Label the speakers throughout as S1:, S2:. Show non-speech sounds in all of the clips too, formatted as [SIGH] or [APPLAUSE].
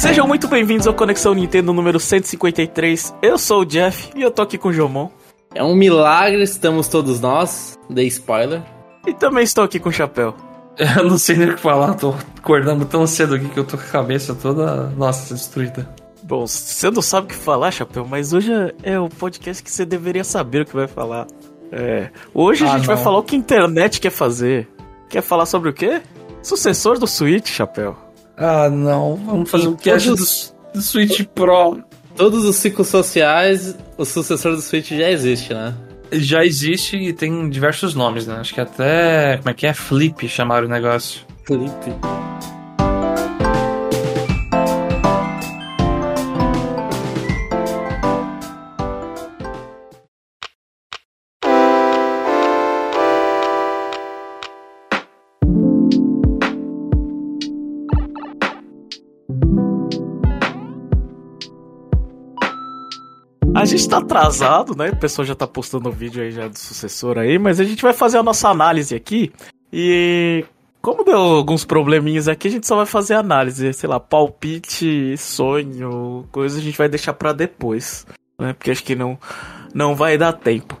S1: Sejam muito bem-vindos ao Conexão Nintendo número 153. Eu sou o Jeff e eu tô aqui com o Jomon.
S2: É um milagre, estamos todos nós. Dei spoiler.
S1: E também estou aqui com o Chapéu. [LAUGHS]
S3: Eu não sei nem o que falar, tô acordando tão cedo aqui que eu tô com a cabeça toda, nossa, destruída.
S1: Bom, você não sabe o que falar, Chapéu, mas hoje é o podcast que você deveria saber o que vai falar. É, hoje a
S3: Ah,
S1: gente
S3: não.
S1: vai falar o que a internet quer fazer. Quer falar sobre o quê? Sucessor do Switch, Chapéu.
S3: Ah, não, vamos fazer um cast do,
S2: todos-
S3: do Switch Pro.
S2: Todos os ciclos sociais, o sucessor do Switch já existe, né?
S3: Já existe e tem diversos nomes, né? Acho que até, como é que é? Flip chamaram o negócio.
S2: Felipe.
S1: Gente tá atrasado, né? O pessoal já tá postando o vídeo aí já do sucessor aí, mas a gente vai fazer a nossa análise aqui. E como deu alguns probleminhas aqui, a gente só vai fazer análise, sei lá, palpite, sonho, coisa a gente vai deixar pra depois, né? Porque acho que não não vai dar tempo.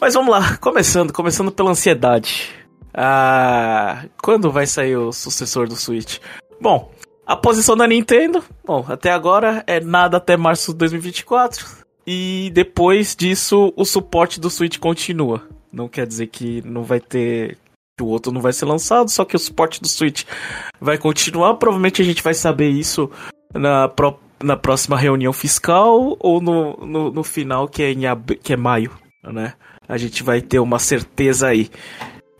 S1: Mas vamos lá, começando, começando pela ansiedade. Ah, quando vai sair o sucessor do Switch? Bom, a posição da Nintendo, bom, até agora é nada até março de 2024. E depois disso, o suporte do Switch continua. Não quer dizer que não vai ter. que o outro não vai ser lançado, só que o suporte do Switch vai continuar. Provavelmente a gente vai saber isso na, pro- na próxima reunião fiscal ou no, no, no final, que é, em ab... que é maio, né? A gente vai ter uma certeza aí.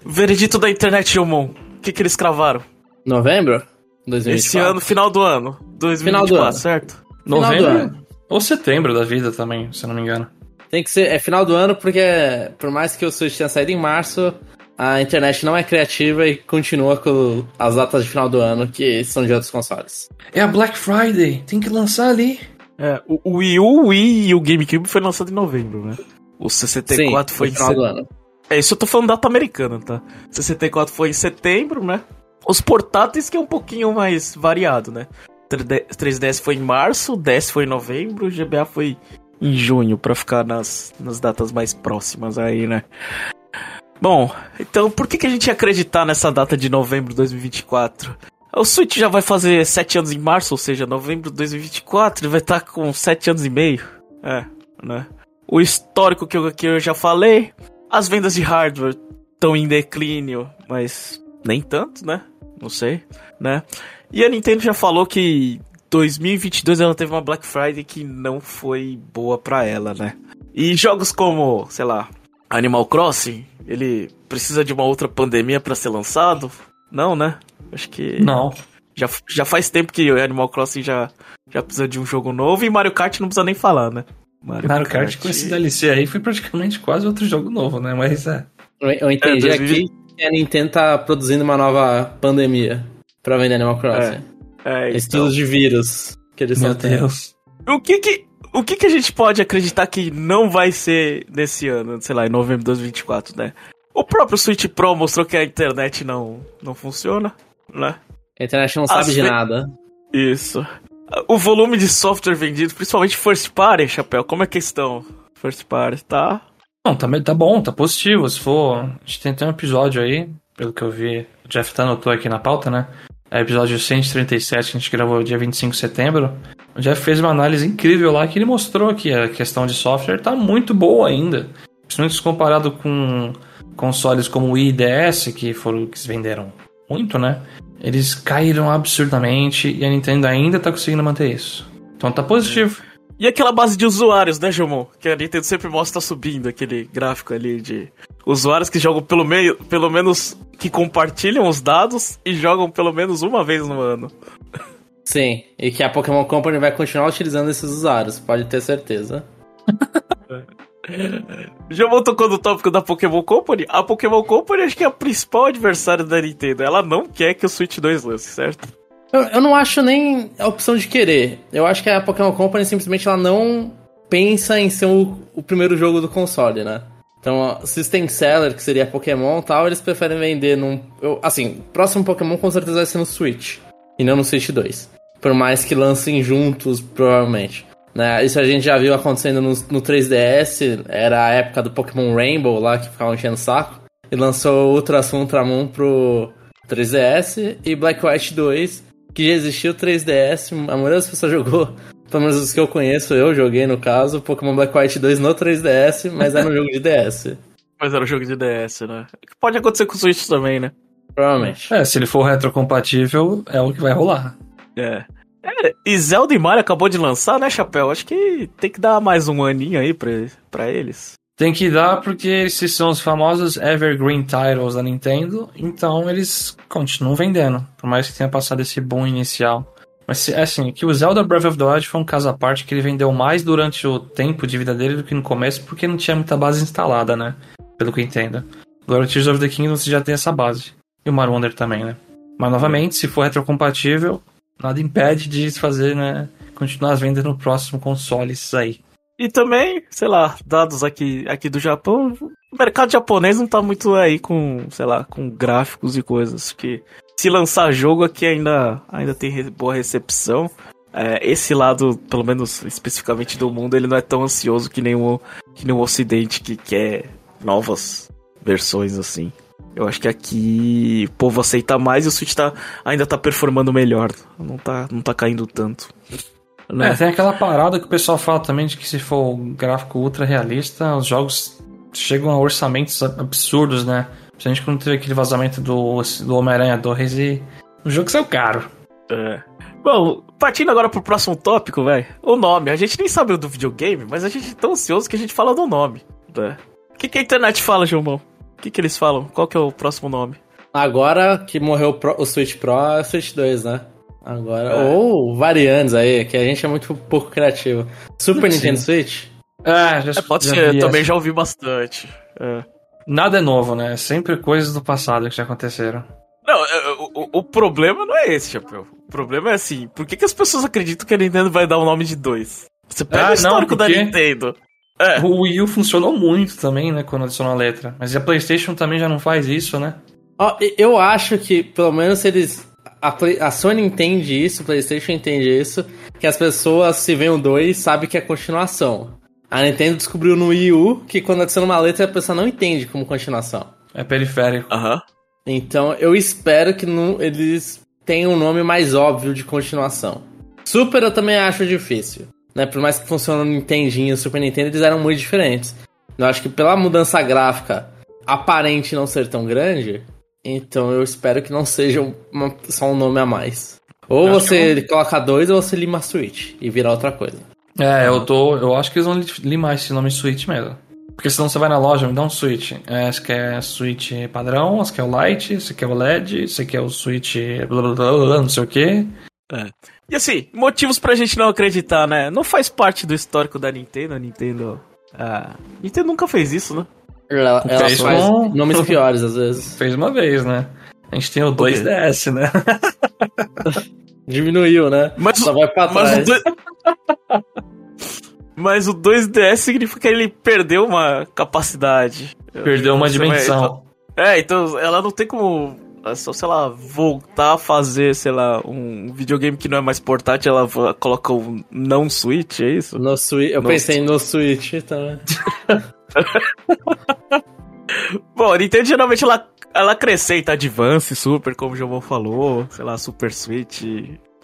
S1: Veredito da internet, Jomon. O que, que eles cravaram?
S2: Novembro? 2024.
S1: Esse ano, final do ano. 2024,
S2: Final do ano.
S1: certo?
S2: Final do
S3: Novembro
S2: ano.
S3: Ou setembro da vida também, se eu não me engano.
S2: Tem que ser. É final do ano porque, por mais que o Switch tenha saído em março, a internet não é criativa e continua com as datas de final do ano que são de outros consoles.
S3: É a Black Friday, tem que lançar ali.
S1: É, o, o Wii U, o Wii e o GameCube foi lançado em novembro, né? O 64
S2: Sim,
S1: foi
S2: no
S1: em
S2: final do
S1: setembro.
S2: ano.
S1: É, isso eu tô falando data americana, tá? 64 foi em setembro, né? Os portáteis que é um pouquinho mais variado, né? 3D 3DS foi em março, o 10 foi em novembro, GBA foi em junho, pra ficar nas, nas datas mais próximas aí, né? Bom, então por que, que a gente ia acreditar nessa data de novembro de 2024? O Switch já vai fazer 7 anos em março, ou seja, novembro de 2024, ele vai estar com 7 anos e meio. É, né? O histórico que eu, que eu já falei, as vendas de hardware estão em declínio, mas nem tanto, né? Não sei, né? E a Nintendo já falou que 2022 ela teve uma Black Friday que não foi boa pra ela, né? E jogos como, sei lá, Animal Crossing, ele precisa de uma outra pandemia pra ser lançado? Não, né? Acho que
S3: Não.
S1: já, já faz tempo que o Animal Crossing já, já precisa de um jogo novo e Mario Kart não precisa nem falar, né?
S3: Mario Kart com esse DLC aí foi praticamente quase outro jogo novo, né? Mas é.
S2: Eu, eu entendi
S1: É, 2020.
S2: aqui que a Nintendo tá produzindo uma nova pandemia pra vender Animal Crossing.
S1: É, então.
S2: Estudos de vírus que eles
S3: Meu
S2: estão tendo.
S3: Deus.
S1: O que que, o que que a gente pode acreditar que não vai ser nesse ano, sei lá, em novembro de 2024, né? O próprio Switch Pro mostrou que a internet não, não funciona, né?
S2: A internet não sabe de
S1: ve-
S2: nada.
S1: Isso. O volume de software vendido, principalmente first party, Chapéu, como é que estão? First party, tá?
S3: Não, tá, tá bom, tá positivo. Se for. A gente tem até um episódio aí, pelo que eu vi. O Jeff tá anotou aqui na pauta, né? É episódio 137 que a gente gravou dia 25 de setembro. O Jeff fez uma análise incrível lá que ele mostrou que a questão de software tá muito boa ainda. Principalmente comparado com consoles como o Wii e DS, que foram que se venderam muito, né? Eles caíram absurdamente e a Nintendo ainda tá conseguindo manter isso. Então tá positivo.
S1: E aquela base de usuários, né, Jomon? Que a Nintendo sempre mostra subindo aquele gráfico ali de usuários que jogam pelo meio, pelo menos que compartilham os dados e jogam pelo menos uma vez no ano.
S2: Sim, e que a Pokémon Company vai continuar utilizando esses usuários, pode ter certeza.
S1: Jomon tocou no tópico da Pokémon Company. A Pokémon Company acho que é a principal adversária da Nintendo. Ela não quer que o Switch 2 lance, certo?
S2: Eu, eu não acho nem a opção de querer. Eu acho que a Pokémon Company simplesmente ela não pensa em ser o, o primeiro jogo do console, né? Então, System Seller, que seria Pokémon e tal, eles preferem vender num. eu- assim, próximo Pokémon com certeza vai ser no Switch. E não no Switch 2. Por mais que lancem juntos, provavelmente. Né? Isso a gente já viu acontecendo no, no 3DS, era a época do Pokémon Rainbow lá, que ficava enchendo o saco. E lançou Ultra Sun Ultramon pro 3DS e Black White 2, que já existiu 3DS, a maioria das pessoas jogou. Pelo menos os que eu conheço, eu joguei no caso, Pokémon Black White 2 no 3DS, mas era um jogo de DS.
S1: Mas era um jogo de DS, né? Pode acontecer com o Switch também, né?
S2: Provavelmente.
S3: É, se ele for retrocompatível, é o que vai rolar.
S1: É. é. E Zelda e Mario acabou de lançar, né, Chapéu? Acho que tem que dar mais um aninho aí pra, pra eles.
S3: Tem que dar porque esses são os famosos Evergreen Titles da Nintendo, então eles continuam vendendo, por mais que tenha passado esse boom inicial. Mas assim, que o Zelda Breath of the Wild foi um caso à parte que ele vendeu mais durante o tempo de vida dele do que no começo, porque não tinha muita base instalada, né? Pelo que eu entendo. Agora Tears of the Kingdom você já tem essa base. E o Mario Wonder também, né? Mas novamente, se for retrocompatível, nada impede de fazer, né? Continuar as vendas no próximo console, isso aí.
S1: E também, sei lá, dados aqui, aqui do Japão, o mercado japonês não tá muito aí com, sei lá, com gráficos e coisas que se lançar jogo aqui ainda, ainda tem boa recepção. É, esse lado, pelo menos especificamente do mundo, ele não é tão ansioso que nem o, que nem o Ocidente que quer novas versões assim. Eu acho que aqui o povo aceita mais e o Switch tá, ainda tá performando melhor. Não tá, não tá caindo tanto.
S3: Né? É, tem aquela parada que o pessoal fala também de que se for gráfico ultra realista, os jogos chegam a orçamentos absurdos, né? A gente quando teve aquele vazamento do, do Homem-Aranha 2 e o jogo saiu caro.
S1: É. Bom, partindo agora pro próximo tópico, velho. O nome. A gente nem sabe o do videogame, mas a gente é tão ansioso que a gente fala do nome. Né? O que, que a internet fala, João? O que, que eles falam? Qual que é o próximo nome?
S2: Agora que morreu o, Pro, o Switch Pro, é o Switch 2, né? Agora. É. Ou variantes aí, que a gente é muito pouco criativo. Super Nintendo Switch?
S1: É, já, é, pode já ser, eu também já ouvi bastante. É.
S3: Nada é novo, né? Sempre coisas do passado que já aconteceram.
S1: Não, é, o, o, problema não é esse, Chapéu. O problema é assim, por que, que as pessoas acreditam que a Nintendo vai dar o nome de dois? Você pega ah, o histórico não, da Nintendo.
S3: É. O Wii U funcionou muito também, né, quando adicionou a letra. Mas a PlayStation também já não faz isso, né?
S2: eu acho que, pelo menos, eles. A, Play, a Sony entende isso, a PlayStation entende isso, que as pessoas, se vem o 2, sabem que é continuação. A Nintendo descobriu no Wii U que quando adiciona uma letra a pessoa não entende como continuação.
S3: É periférico.
S1: Aham. Uhum.
S2: Então eu espero que não, eles tenham um nome mais óbvio de continuação. Super eu também acho difícil. Né? Por mais que funcione no Nintendinho e Super Nintendo, eles eram muito diferentes. Eu acho que pela mudança gráfica aparente não ser tão grande, então eu espero que não seja uma, só um nome a mais. Ou eu você coloca dois ou você lima Switch e vira outra coisa.
S3: É, eu tô. Eu acho que eles vão limar esse nome Switch mesmo. Porque senão você vai na loja, me dá um Switch. É, esse aqui é Switch padrão, esse aqui é o Lite, esse aqui é o LED, esse aqui é o Switch blá, blá, blá, blá não sei o que.
S1: É. E assim, motivos pra gente não acreditar, né? Não faz parte do histórico da Nintendo, a Nintendo. A Nintendo nunca fez isso, né?
S2: Ela, ela faz um... nomes [LAUGHS] piores às vezes.
S3: Fez uma vez, né? A gente tem o 2DS, né? [LAUGHS]
S2: Diminuiu, né?
S1: Mas, Só vai pra trás. Mas o, [LAUGHS] mas o 2DS significa que ele perdeu uma capacidade.
S3: Perdeu uma dimensão.
S1: É, então ela não tem como. É só, sei lá, voltar a fazer, sei lá, um videogame que não é mais portátil, ela coloca o não Switch, é isso?
S2: No Switch. Eu no pensei no Switch também. [LAUGHS]
S1: Bom, a Nintendo geralmente ela ela acrescenta Advance, Super, como o João falou, sei lá, Super Switch,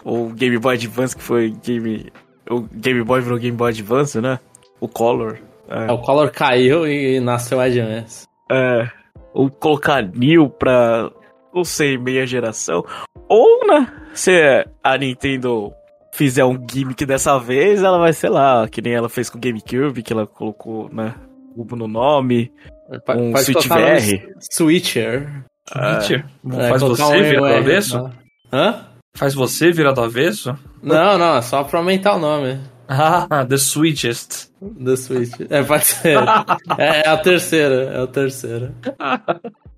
S1: ou Game Boy Advance, que foi game. O Game Boy virou Game Boy Advance, né? O Color.
S2: É. é o Color caiu e nasceu Advance.
S1: É. Ou colocar New pra. Não sei, meia geração. Ou, né? Se a Nintendo fizer um gimmick dessa vez, ela vai, sei lá, que nem ela fez com o GameCube, que ela colocou, né? Cubo no nome. Um Pode Switch VR.
S2: Switcher.
S3: Switcher? É, faz você virar do avesso?
S2: Hã?
S3: Faz você virar do avesso?
S2: Não, não, é só pra aumentar o nome.
S3: Ah, The Switchest.
S2: The Switch. É, pode ser. [LAUGHS] é, é a terceira, é a terceira.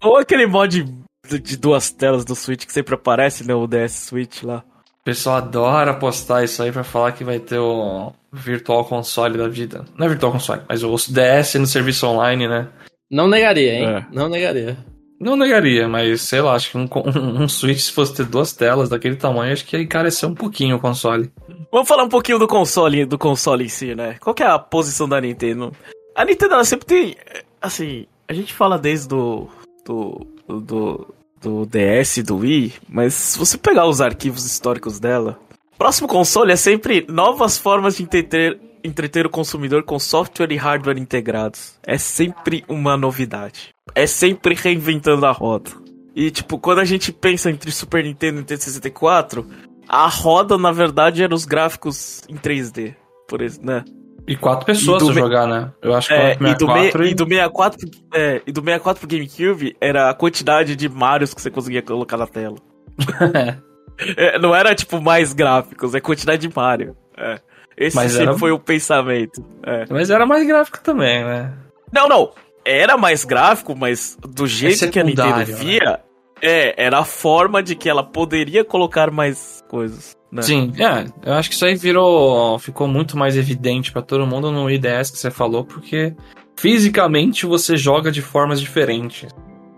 S1: Ou aquele mod de duas telas do Switch que sempre aparece, né? O DS Switch lá.
S3: O pessoal adora postar isso aí pra falar que vai ter o Virtual Console da vida. Não é Virtual Console, mas o DS no serviço online, né?
S2: Não negaria, hein? É. Não negaria.
S3: Não negaria, mas sei lá, acho que um, um, um Switch, se fosse ter duas telas daquele tamanho, acho que ia encarecer um pouquinho o console.
S1: Vamos falar um pouquinho do console, do console em si, né? Qual que é a posição da Nintendo? A Nintendo ela sempre tem. Assim, a gente fala desde do. do. do, do DS do Wii, mas se você pegar os arquivos históricos dela, próximo console é sempre novas formas de entreter, entreter o consumidor com software e hardware integrados. É sempre uma novidade. É sempre reinventando a roda. E, tipo, quando a gente pensa entre Super Nintendo e Nintendo 64, a roda, na verdade, era os gráficos em 3D. Por isso, né?
S3: E quatro pessoas
S1: E me-
S3: jogar, né? Eu acho que
S1: É, e, do
S3: 64
S1: me- e do 64, é, e do 64 pro GameCube era a quantidade de Marios que você conseguia colocar na tela. [LAUGHS] É, não era tipo mais gráficos, é quantidade de Mario. É. Esse
S3: Mas
S1: sempre
S3: era-
S1: foi o pensamento. é.
S3: Mas era mais gráfico também, né?
S1: Não, não. Era mais gráfico, mas do jeito que a Nintendo
S3: né?
S1: via, é, era a forma de que ela poderia colocar mais coisas. Né?
S3: Sim, é, eu acho que isso aí virou. ficou muito mais evidente pra todo mundo no IDS que você falou, porque fisicamente você joga de formas diferentes.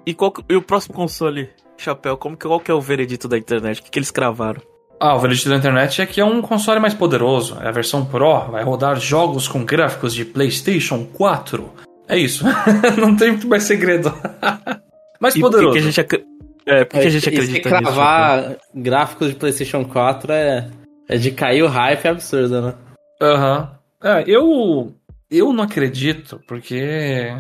S1: E, qual, e o próximo console, Chapéu, como que, qual que é o veredito da internet? O que, que eles cravaram?
S3: Ah, o veredito da internet é que é um console mais poderoso. É a versão Pro, vai rodar jogos com gráficos de PlayStation 4. É isso. [LAUGHS] Não tem muito mais segredo. [LAUGHS] mais
S1: E por que,
S3: poderoso.
S1: que a gente, é, por que, que a gente
S2: E se
S1: acredita nisso? Chapéu?
S2: cravar gráficos de PlayStation 4 é, é de cair o hype absurdo, né?
S3: Aham. É, eu. Eu não acredito, porque.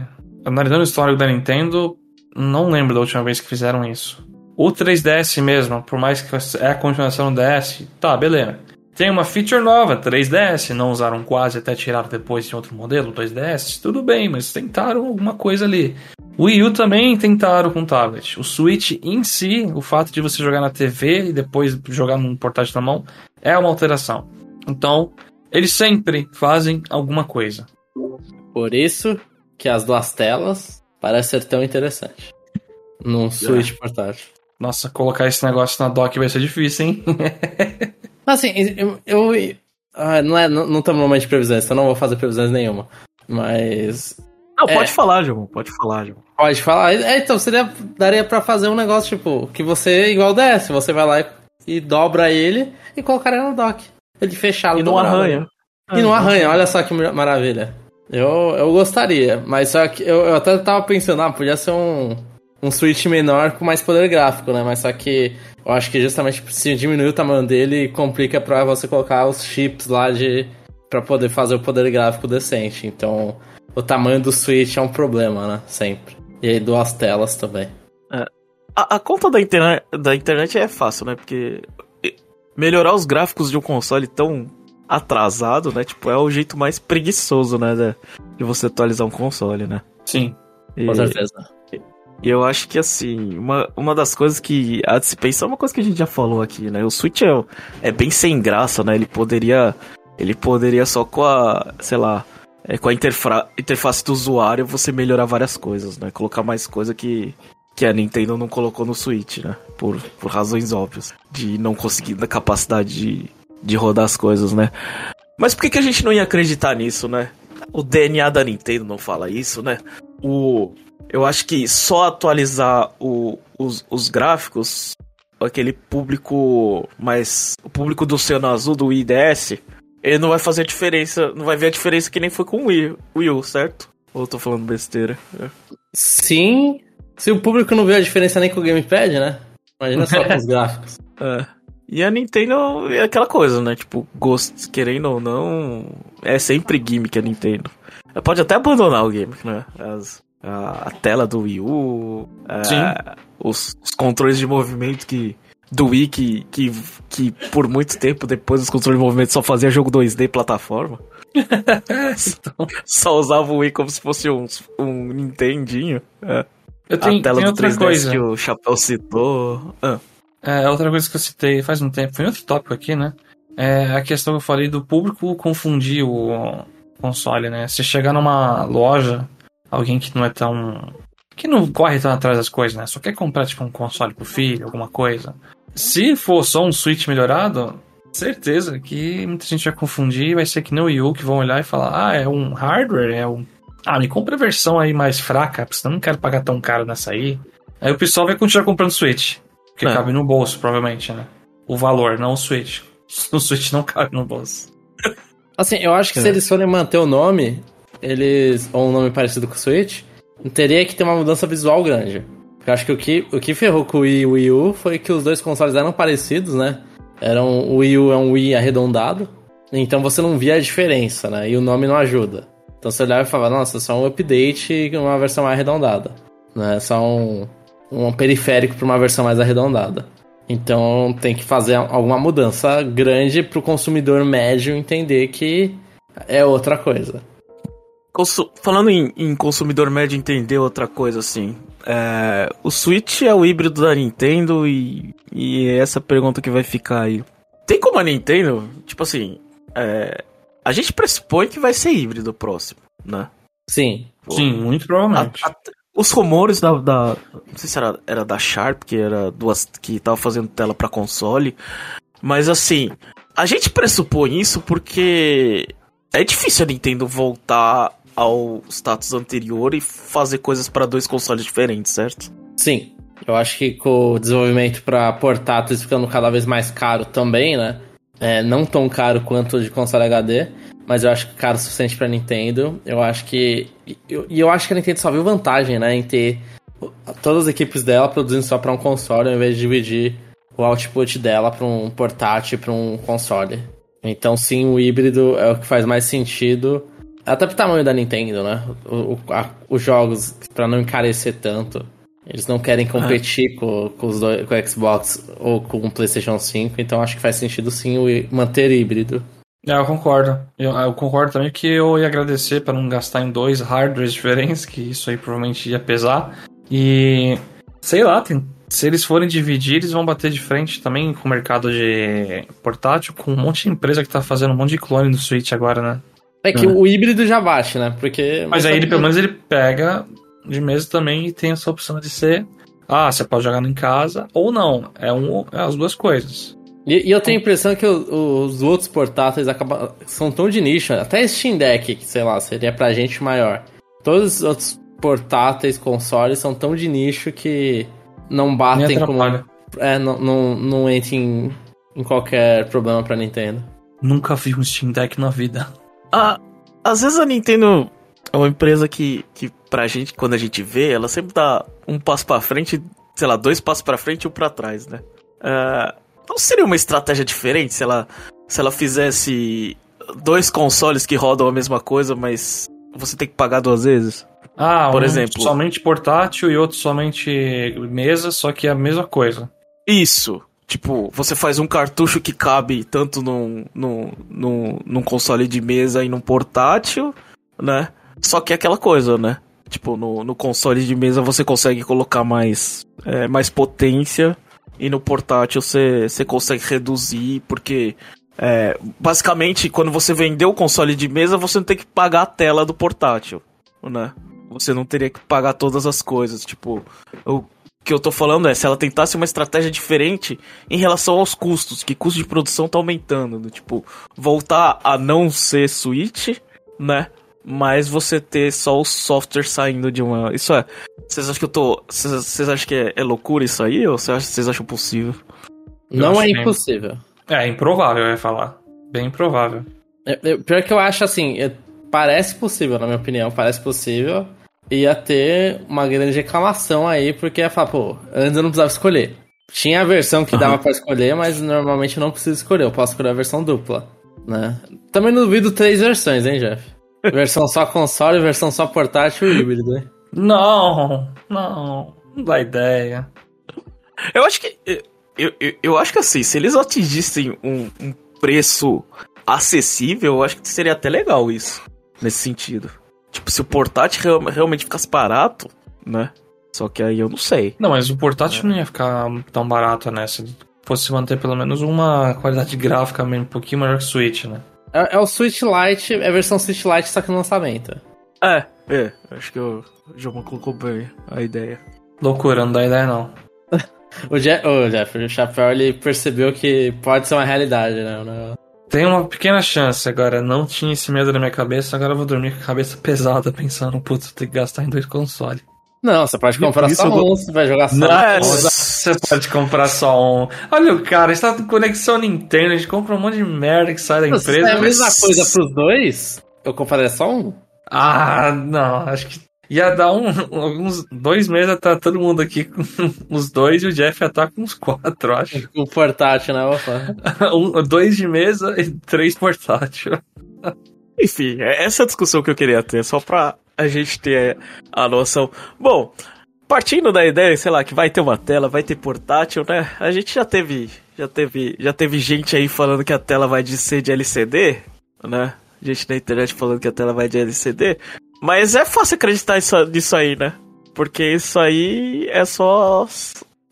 S3: Analisando o histórico da Nintendo, não lembro da última vez que fizeram isso. O 3DS mesmo, por mais que é a continuação do DS, tá, beleza. Tem uma feature nova, 3DS, não usaram quase até tiraram depois de outro modelo, 2DS, tudo bem, mas tentaram alguma coisa ali. O Wii U também tentaram com tablet. O Switch em si, o fato de você jogar na TV e depois jogar num portátil na mão, é uma alteração. Então, eles sempre fazem alguma coisa.
S2: Por isso que as duas telas parecem ser tão interessante. Num Switch portátil.
S3: Nossa, colocar esse negócio na dock vai ser difícil, hein? [LAUGHS]
S2: Assim, eu. eu ah, não, é, não, não estamos no momento de previsões, então não vou fazer previsões nenhuma. Mas.
S1: Não,
S2: É.
S1: pode falar, João. Pode falar, João.
S2: Pode falar. É, então, seria, daria pra fazer um negócio, tipo, que você, igual o DS, você vai lá e, e dobra ele e colocar ele no dock. Ele fechado.
S1: E não
S2: dobrado.
S1: arranha.
S2: E não arranha, olha só que mar- maravilha. Eu, eu gostaria, mas só que eu, eu até tava pensando, ah, podia ser um, um Switch menor com mais poder gráfico, né? Mas só que eu acho que justamente se diminuir o tamanho dele, complica pra você colocar os chips lá de. pra poder fazer o poder gráfico decente. Então, o tamanho do Switch é um problema, né? Sempre. E aí duas telas também.
S1: A, a conta da, internet, da internet é fácil, né? Porque melhorar os gráficos de um console tão atrasado, né? Tipo, é o jeito mais preguiçoso, né? De, de você atualizar um console, né?
S3: Sim.
S1: E,
S2: Com certeza.
S1: e eu acho que, assim, uma, uma das coisas que há de se pensar é uma coisa que a gente já falou aqui, né? O Switch é, é bem sem graça, né? Ele poderia. Ele poderia só com a. sei lá. É, com a interfa- interface do usuário você melhorar várias coisas, né? Colocar mais coisa que, que a Nintendo não colocou no Switch, né? Por, por razões óbvias. De não conseguir da capacidade de, de rodar as coisas, né? Mas por que, que a gente não ia acreditar nisso, né? O DNA da Nintendo não fala isso, né? O, eu acho que só atualizar o- os, os gráficos, aquele público mais. O público do Oceano Azul, do IDS, ele não vai fazer diferença. Não vai ver a diferença que nem foi com o Wii, o Wii U, certo? Ou eu tô falando besteira? É.
S2: Sim. Se o público não vê a diferença nem com o Gamepad, né? Imagina só com os [LAUGHS] gráficos.
S1: É. E a Nintendo é aquela coisa, né? Tipo, gosto, querendo ou não, é sempre gimmick a Nintendo. Ela pode até abandonar o gimmick, né? As- a, a tela do Wii U, é,
S3: Sim.
S1: os, os controles de movimento que do Wii que, que, que por muito tempo depois os controles de movimento só fazia jogo 2D e plataforma. [LAUGHS] Só usava o Wii como se fosse um, um Nintendinho. É.
S3: Eu tenho,
S1: a tela
S3: tem
S1: do
S3: outra
S1: 3DS
S3: coisa.
S1: que o Chapéu citou. Ah,
S3: É, outra coisa que eu citei faz um tempo, foi em outro tópico aqui, né? É a questão que eu falei do público confundir o console, né? Se chegar numa loja, alguém que não é tão. que não corre tão atrás das coisas, né? Só quer comprar, tipo, um console pro filho, alguma coisa. Se for só um Switch melhorado, certeza que muita gente vai confundir, vai ser que nem o Wii U que vão olhar e falar: ah, é um hardware, é um. Ah, me compra a versão aí mais fraca, porque senão eu não quero pagar tão caro nessa aí. Aí o pessoal vai continuar comprando Switch. Que
S1: É.
S3: cabe no bolso, provavelmente, né? O valor, não o Switch. [LAUGHS] O Switch não cabe no bolso.
S2: Assim, eu acho que se
S1: É.
S2: eles forem manter o nome, eles. ou um nome parecido com o Switch, teria que ter uma mudança visual grande. Eu acho que o que, o que ferrou com o Wii e o Wii U foi que os dois consoles eram parecidos, né? Eram, o Wii U é um Wii arredondado, então você não via a diferença, né? E o nome não ajuda. Então você olhava e falava, nossa, é só um update e uma versão mais arredondada. Né? Só um, um periférico para uma versão mais arredondada. Então tem que fazer alguma mudança grande pro consumidor médio entender que é outra coisa.
S1: Falando em, em consumidor médio entender outra coisa, assim. É, o Switch é o híbrido da Nintendo e, e é essa pergunta que vai ficar aí. Tem como a Nintendo, tipo assim, é, a gente pressupõe que vai ser híbrido próximo, né?
S2: Sim.
S3: Sim, muito
S1: A-
S3: provavelmente.
S1: a- os rumores da, da- Não sei se era, era da Sharp, que era duas. que tava fazendo tela pra console. Mas assim, a gente pressupõe isso porque é difícil a Nintendo voltar ao status anterior e fazer coisas pra dois consoles diferentes, certo?
S2: Sim. Eu acho que com o desenvolvimento para portáteis ficando cada vez mais caro também, né? É, não tão caro quanto o de console HD, mas eu acho que caro o suficiente pra Nintendo. Eu acho que. E eu, eu acho que a Nintendo só viu vantagem, né? Em ter todas as equipes dela produzindo só pra um console, ao invés de dividir o output dela pra um portátil e pra um console. Então, sim, o híbrido é o que faz mais sentido. Até pro tamanho da Nintendo, né? O- a- os jogos, pra não encarecer tanto. Eles não querem competir com, com, os dois, com o Xbox ou com o PlayStation 5, então acho que faz sentido sim o manter híbrido.
S3: É, eu concordo. Eu, eu concordo também que eu ia agradecer para não gastar em dois hardwares [LAUGHS] diferentes, que isso aí provavelmente ia pesar. E sei lá, tem- se eles forem dividir, eles vão bater de frente também com o mercado de portátil, com um monte de empresa que tá fazendo um monte de clone do Switch agora, né?
S2: É que
S3: É.
S2: o híbrido já bate, né? Porque.
S3: Mas aí ele pelo menos ele pega de mesa também e tem essa opção de ser. Ah, você pode jogar em casa ou não. É, um, é as duas coisas.
S2: E, e eu tenho a impressão que o- os outros portáteis acabam, são tão de nicho, até Steam Deck, que sei lá, seria pra gente maior. Todos os outros portáteis, consoles são tão de nicho que não batem como. É, não, não, não entra em, em qualquer problema pra Nintendo.
S3: Nunca vi um Steam Deck na vida.
S1: Às vezes a Nintendo é uma empresa que, que pra gente, quando a gente vê, ela sempre dá um passo pra frente, sei lá, dois passos pra frente e um pra trás, né? Ah, não seria uma estratégia diferente se ela, se ela fizesse dois consoles que rodam a mesma coisa, mas você tem que pagar duas vezes?
S3: Ah,
S1: Por
S3: um
S1: exemplo-
S3: somente portátil e outro somente mesa, só que é a mesma coisa.
S1: Isso. Tipo, você faz um cartucho que cabe tanto num, num, num, num console de mesa e num portátil, né? Só que é aquela coisa, né? Tipo, no, no console de mesa você consegue colocar mais, é, mais potência e no portátil você, você consegue reduzir, porque é, basicamente quando você vender o console de mesa você não tem que pagar a tela do portátil, né? Você não teria que pagar todas as coisas, tipo, que eu tô falando é se ela tentasse uma estratégia diferente em relação aos custos, que custo de produção tá aumentando, né? tipo, voltar a não ser Switch, né? Mas você ter só o software saindo de uma. Isso é. Vocês acham que eu tô. Vocês acham que é, é loucura isso aí? Ou vocês acham, possível?
S3: Eu
S2: não é
S3: bem-
S2: impossível.
S3: É, improvável, eu ia falar. Bem improvável.
S2: É, é, pior que eu acho assim, é, parece possível, na minha opinião, parece possível. Ia ter uma grande reclamação aí, porque ia falar, pô, antes eu não precisava escolher. Tinha a versão que dava pra escolher, mas normalmente eu não preciso escolher, eu posso escolher a versão dupla, né? Também não duvido três versões, hein, Jeff? [LAUGHS] Versão só console, versão só portátil e híbrido, hein?
S3: Não, não, não dá ideia.
S1: Eu acho que. Eu, eu, eu acho que assim, se eles atingissem um, um preço acessível, eu acho que seria até legal isso. Nesse sentido. Tipo, se o portátil real- realmente ficasse barato, né? Só que aí eu não sei.
S3: Não, mas o portátil não ia ficar tão barato, né? Se fosse manter pelo menos uma qualidade gráfica mesmo, um pouquinho maior que o Switch, né?
S2: É, é o Switch Lite, é a versão Switch Lite, só que no lançamento.
S1: É, é. Acho que o João colocou bem a ideia.
S3: Loucura, não dá ideia não. [LAUGHS]
S2: O, Je o Jeff, o Chapéu, ele percebeu que pode ser uma realidade, né?
S3: Tem uma pequena chance agora, não tinha esse medo na minha cabeça, agora eu vou dormir com a cabeça pesada pensando, putz, ter que gastar em dois consoles.
S2: Não, você pode comprar
S1: Isso
S2: só um, você vai jogar só um.
S3: você pode comprar só um. Olha o cara, está com conexão Nintendo, a gente compra um monte de merda que sai da
S2: Se
S3: empresa.
S2: é a mesma
S3: mas-
S2: coisa pros dois, eu compraria só um.
S3: Ah, não, acho que ia dar um, alguns dois meses tá todo mundo aqui com [LAUGHS] os dois e o Jeff ia estar com uns quatro, acho. [LAUGHS]
S2: O portátil, né? [LAUGHS]
S3: Um, dois de mesa e três portátil.
S1: Enfim, é essa a discussão que eu queria ter, só pra a gente ter a noção. Bom, partindo da ideia, sei lá, que vai ter uma tela, vai ter portátil, né? A gente já teve, já teve, já teve gente aí falando que a tela vai de ser de LCD, né? Gente na internet falando que a tela vai de LCD, mas é fácil acreditar isso, nisso aí, né? Porque isso aí é só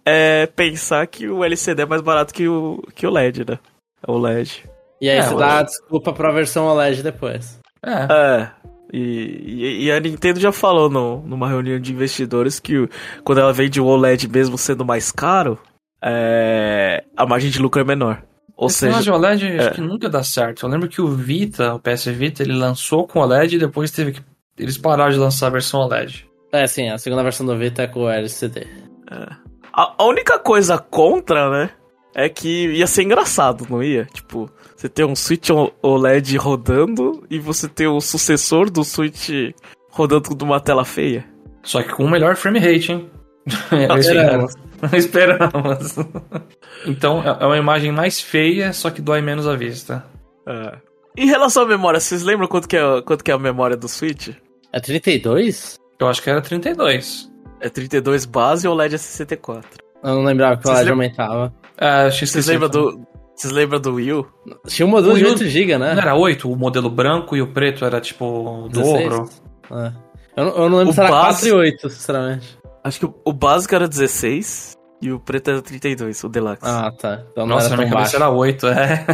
S1: é, pensar que o LCD é mais barato que o, que o LED, né? O LED.
S2: E aí
S3: É,
S2: você dá a desculpa pra versão OLED depois.
S3: É.
S1: É. E, e- e a Nintendo já falou no- numa reunião de investidores que quando ela vende o OLED mesmo sendo mais caro, é, a margem de lucro é menor. Ou
S3: Esse
S1: seja,
S3: de OLED
S1: é.
S3: acho que nunca dá certo. Eu lembro que o Vita, o PS Vita, ele lançou com OLED e depois teve que. Eles pararam de lançar a versão OLED.
S2: É, sim, a segunda versão do Vita é com o LCD.
S1: a, a única coisa contra, né, é que ia ser engraçado, não ia? Tipo, você ter um Switch OLED rodando e você ter o sucessor do Switch rodando numa tela feia.
S3: Só que com o melhor frame rate, hein? [LAUGHS]
S2: Esperamos. [LAUGHS]
S3: Esperamos. Então é é uma imagem mais feia, só que dói menos a vista.
S1: É. Em relação à memória, vocês lembram quanto que é, quanto que é a memória do Switch?
S2: É 32?
S3: Eu acho que era 32.
S1: É 32 base ou LED é 64?
S2: Eu não lembrava que o
S1: Vocês
S2: OLED
S1: lembram-
S2: aumentava.
S3: É, acho que
S1: Vocês lembram do. Vocês lembram do Wii U?
S2: Tinha um modelo
S3: O
S2: de
S3: Wii-
S2: 8GB, né?
S3: Não era 8? O modelo branco e o preto era tipo o
S2: 16?
S3: dobro.
S2: É. Eu, não- eu não lembro
S1: O
S2: se era
S1: base-
S2: 4 e 8, sinceramente.
S1: Acho que o, o básico era 16 e o preto era 32, o Deluxe.
S2: Ah, tá. Então não
S3: Nossa, na minha cabeça
S2: baixo.
S3: era 8, é.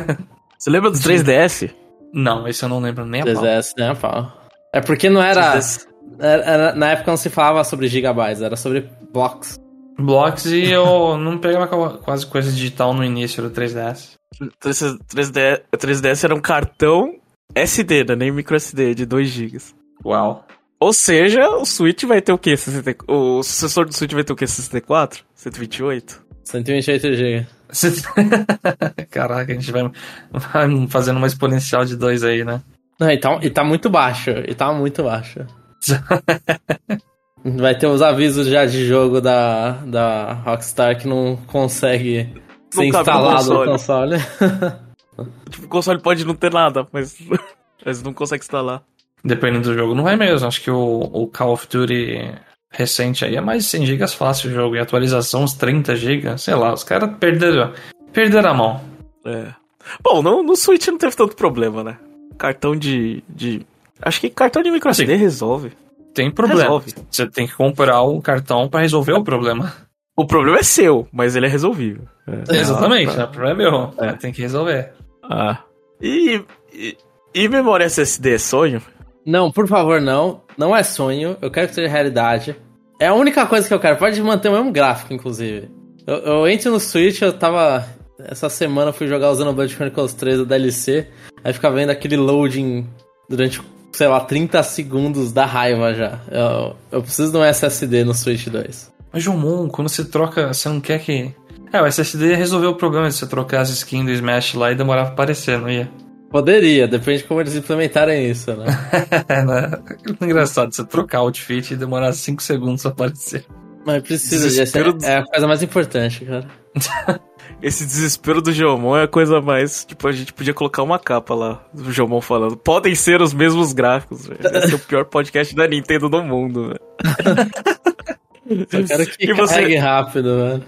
S1: Você lembra do 3DS?
S3: Não, esse eu não lembro nem a pau.
S2: 3DS, né, pau? É porque não era,
S1: 3DS.
S2: era- era- Na época não se falava sobre gigabytes, era sobre blocks.
S3: Blocks e eu não pegava qua- quase coisa digital no início do 3DS.
S1: 3- 3DS, 3DS era um cartão SD, né? nem micro SD, de 2 GB.
S3: Uau.
S1: Ou seja, o Switch vai ter o quê? 60 O sucessor do Switch vai ter o quê? 64? 128?
S2: 128 GB.
S3: Caraca, a gente vai, vai fazendo uma exponencial de 2 aí, né?
S2: Não, e tá, e tá muito baixo. E tá muito baixo. [LAUGHS] Vai ter os avisos já de jogo da, da Rockstar que não consegue ser
S1: Não no
S2: instalado no console. [LAUGHS]
S1: Tipo, o console pode não ter nada, mas, [LAUGHS] mas não consegue instalar.
S3: Dependendo do jogo, não vai mesmo. Acho que o, o Call of Duty recente aí é mais de 100 GB fácil o jogo. E atualização uns 30 GB. Sei lá, os caras perderam, perderam a mão.
S1: É. Bom, no, no Switch não teve tanto problema, né? Cartão de. de... Acho que cartão de micro SD resolve.
S3: Tem problema.
S1: Resolve.
S3: Você tem que comprar um cartão pra resolver o problema.
S1: O problema é seu, mas ele é resolvível. É.
S3: Exatamente,
S1: Ah,
S3: né? o problema é meu.
S1: É.
S3: Tem que resolver.
S1: Ah. E, e. E memória SSD é sonho?
S2: Não, por favor, não. Não é sonho. Eu quero que seja realidade. É a única coisa que eu quero. Pode manter o mesmo gráfico, inclusive. Eu, eu entro no Switch, eu tava. Essa semana eu fui jogar o Xenoblade Chronicles 3 da DLC. Aí fica vendo aquele loading durante, sei lá, 30 segundos da raiva já. Eu, eu preciso de um SSD no Switch 2.
S3: Mas, Jomon, quando você troca, você não quer que. É, o SSD resolveu o problema de você trocar as skins do Smash lá e demorar pra aparecer, não ia?
S2: Poderia, depende de como eles implementarem isso, né? [LAUGHS]
S3: É, né? Engraçado, você trocar o outfit e demorar 5 segundos pra aparecer.
S2: Mas precisa de é a coisa mais importante, cara. [LAUGHS]
S1: Esse desespero do Geomon é a coisa mais. Tipo, a gente podia colocar uma capa lá do Geomon falando. Podem ser os mesmos gráficos, velho. Esse é o pior podcast da Nintendo do mundo, velho.
S2: Eu quero que
S1: E você-
S2: carregue rápido, velho.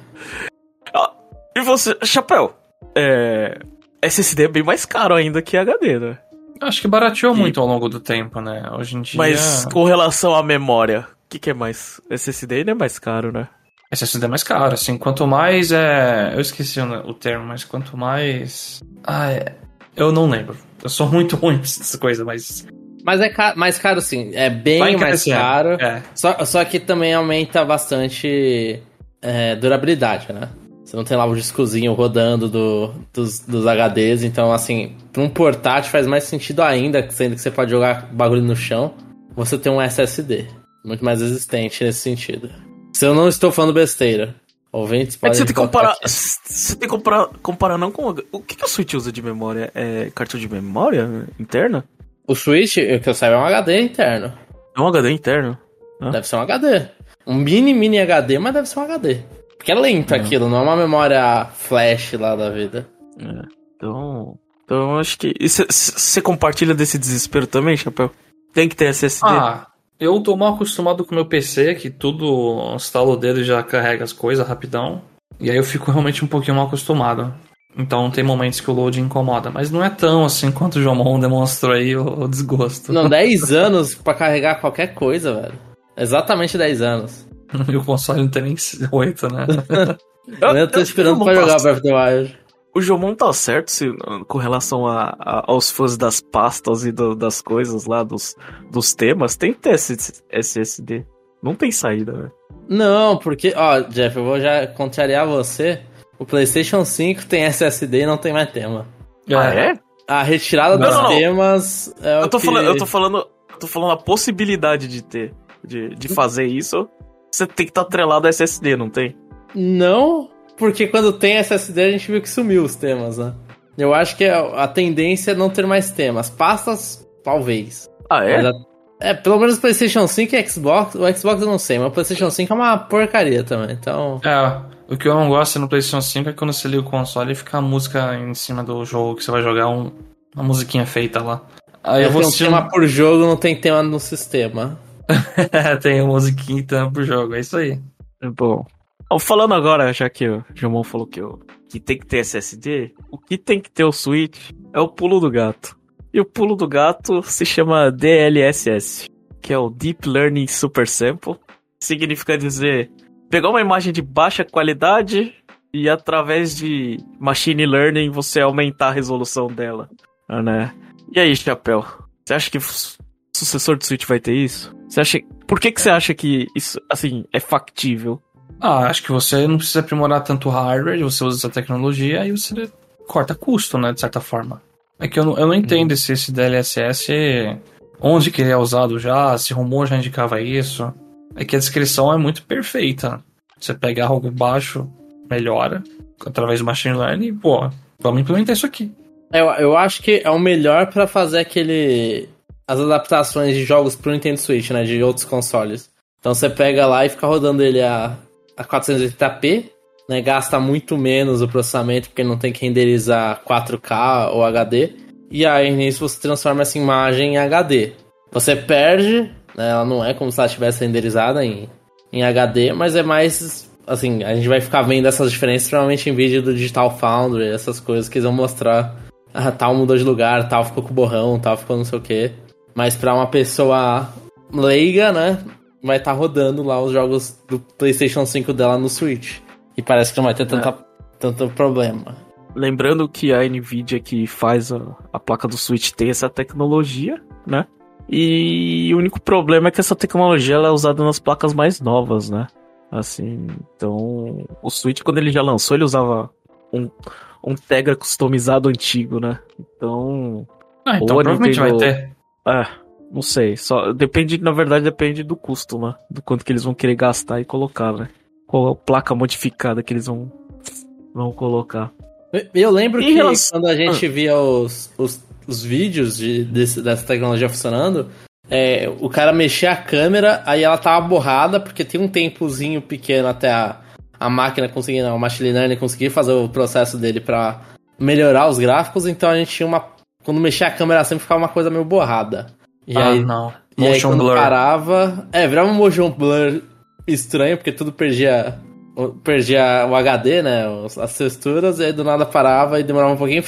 S1: E você, Chapéu, é. SSD é bem mais caro ainda que HD, né?
S3: Acho que barateou
S1: E-
S3: muito ao longo do tempo, né? Hoje em dia.
S1: Mas com relação à memória, o que, que é mais? SSD ainda é mais caro, né?
S3: SSD é mais caro, assim. Quanto mais é. Eu esqueci o, termo, mas quanto mais. Ah, é. Eu não lembro. Eu sou muito [LAUGHS] ruim nessas coisas, mas.
S2: Mas é ca- mais caro sim, é bem mais caro.
S3: É.
S2: Só, só que também aumenta bastante é, durabilidade, né? Você não tem lá o discozinho rodando do, dos, dos HDs, então assim, pra um portátil faz mais sentido ainda, sendo que você pode jogar bagulho no chão, você tem um SSD. Muito mais resistente nesse sentido. Se eu não estou falando besteira. Ouvintes
S1: É que você tem que comparar. Você tem que comparar, comparar não com. O que, que o Switch usa de memória? É cartão de memória interna?
S2: O Switch, o que eu saiba, é um HD interno.
S1: É um HD interno. Hã?
S2: Deve ser um HD. Um mini, mini HD, mas deve ser um HD. Porque é lento aquilo, não é uma memória flash lá da vida.
S1: É. Então. Então eu acho que. Você compartilha desse desespero também, Chapéu? Tem que ter SSD?
S3: Ah, eu tô mal acostumado com o meu PC, que tudo instala o dedo e já carrega as coisas rapidão. E aí eu fico realmente um pouquinho mal acostumado. Então tem momentos que o load incomoda. Mas não é tão assim quanto o Jomon demonstrou aí o, o desgosto.
S2: Não, 10 [LAUGHS] anos pra carregar qualquer coisa, velho. Exatamente 10 anos.
S3: E o console não tem nem 8, né? [LAUGHS]
S2: Eu, tô esperando pra jogar Breath of the Wild.
S1: O Jomon tá certo se, com relação a, a- aos fãs das pastas e do- das coisas lá, dos, dos temas. Tem que ter esse SSD. Não tem saída, velho.
S2: Não, porque, ó, Jeff, eu vou já contrariar você. O PlayStation 5 tem SSD e não tem mais tema.
S1: Ah, é?
S2: A retirada
S1: Não,
S2: dos
S1: não, não.
S2: temas é o
S1: Eu tô,
S2: que...
S1: falando, eu tô falando. Eu tô falando a possibilidade de ter. De, de fazer isso. Você tem que estar atrelado a SSD, não tem?
S2: Não, porque quando tem SSD a gente viu que sumiu os temas, né? Eu acho que a a tendência é não ter mais temas. Pastas, talvez.
S1: Ah, é?
S2: Mas É, pelo menos o PlayStation 5 e Xbox. O Xbox eu não sei, mas o PlayStation 5 é uma porcaria também. Então.
S3: É, o que eu não gosto no PlayStation 5 é quando você liga o console e fica a música em cima do jogo que você vai jogar, um, uma musiquinha feita lá. Aí eu
S2: é
S3: vou
S2: que um
S3: assistir.
S2: tema por jogo não tem tema no sistema. [LAUGHS]
S3: tem a musiquinha então pro jogo, é isso aí.
S1: Bom. Falando agora, já que o Jomon falou que, o, que tem que ter SSD, o que tem que ter o Switch é o pulo do gato. E o pulo do gato se chama DLSS, que é o Deep Learning Super Sample. Significa dizer pegar uma imagem de baixa qualidade e através de machine learning você aumentar a resolução dela, né? E aí, Chapéu? Você acha que o sucessor do Switch vai ter isso? Você acha por que que você acha que isso assim é factível?
S3: Ah, acho que você não precisa aprimorar tanto o hardware, você usa essa tecnologia e você corta custo, né, de certa forma. É que eu não, eu não entendo se esse DLSS, onde que ele é usado já, se rumor já indicava isso. É que a descrição é muito perfeita. Você pega algo baixo, melhora, através do machine learning e, pô, vamos implementar isso aqui.
S2: Eu, eu acho que é o melhor pra fazer aquele. As adaptações de jogos pro Nintendo Switch, né? De outros consoles. Então você pega lá e fica rodando ele a, a 480p, né? Gasta muito menos o processamento, porque não tem que renderizar 4K ou HD. E aí nisso você transforma essa imagem em HD. Você perde, né? Ela não é como se ela estivesse renderizada em, em HD, mas é mais. Assim, a gente vai ficar vendo essas diferenças provavelmente em vídeo do Digital Foundry, essas coisas que eles vão mostrar. [LAUGHS] Ah, tal mudou de lugar, tal ficou com borrão, tal ficou não sei o que. Mas pra uma pessoa leiga, né? Vai estar rodando lá os jogos do PlayStation 5 dela no Switch. E parece que não vai ter tanta, tanto problema.
S1: Lembrando que a Nvidia que faz a, a placa do Switch tem essa tecnologia, né? E o único problema é que essa tecnologia ela é usada nas placas mais novas, né? Assim, então o Switch quando ele já lançou ele usava um, um Tegra customizado antigo, né? Então,
S3: Ah, então provavelmente vai
S1: Nintendo-
S3: ter.
S1: é, não sei, só depende, na verdade depende do custo, né? Do quanto que eles vão querer gastar e colocar, né? Qual a placa modificada que eles vão vão colocar.
S2: Eu lembro
S1: Em
S2: que quando a gente via os, os, os vídeos de, desse- dessa tecnologia funcionando, é, o cara mexia a câmera, aí ela tava borrada, porque tem um tempozinho pequeno até a, a máquina conseguir, não, o machine learning conseguir fazer o processo dele pra melhorar os gráficos, então a gente tinha uma. Quando mexia a câmera sempre ficava uma coisa meio borrada. E
S3: ah,
S2: aí,
S3: não.
S2: e aí
S3: Motion
S2: quando
S3: blur.
S2: parava. É, virava um motion blur estranho, porque tudo perdia. Perdia o HD, né? As texturas, e aí do nada parava e demorava um pouquinho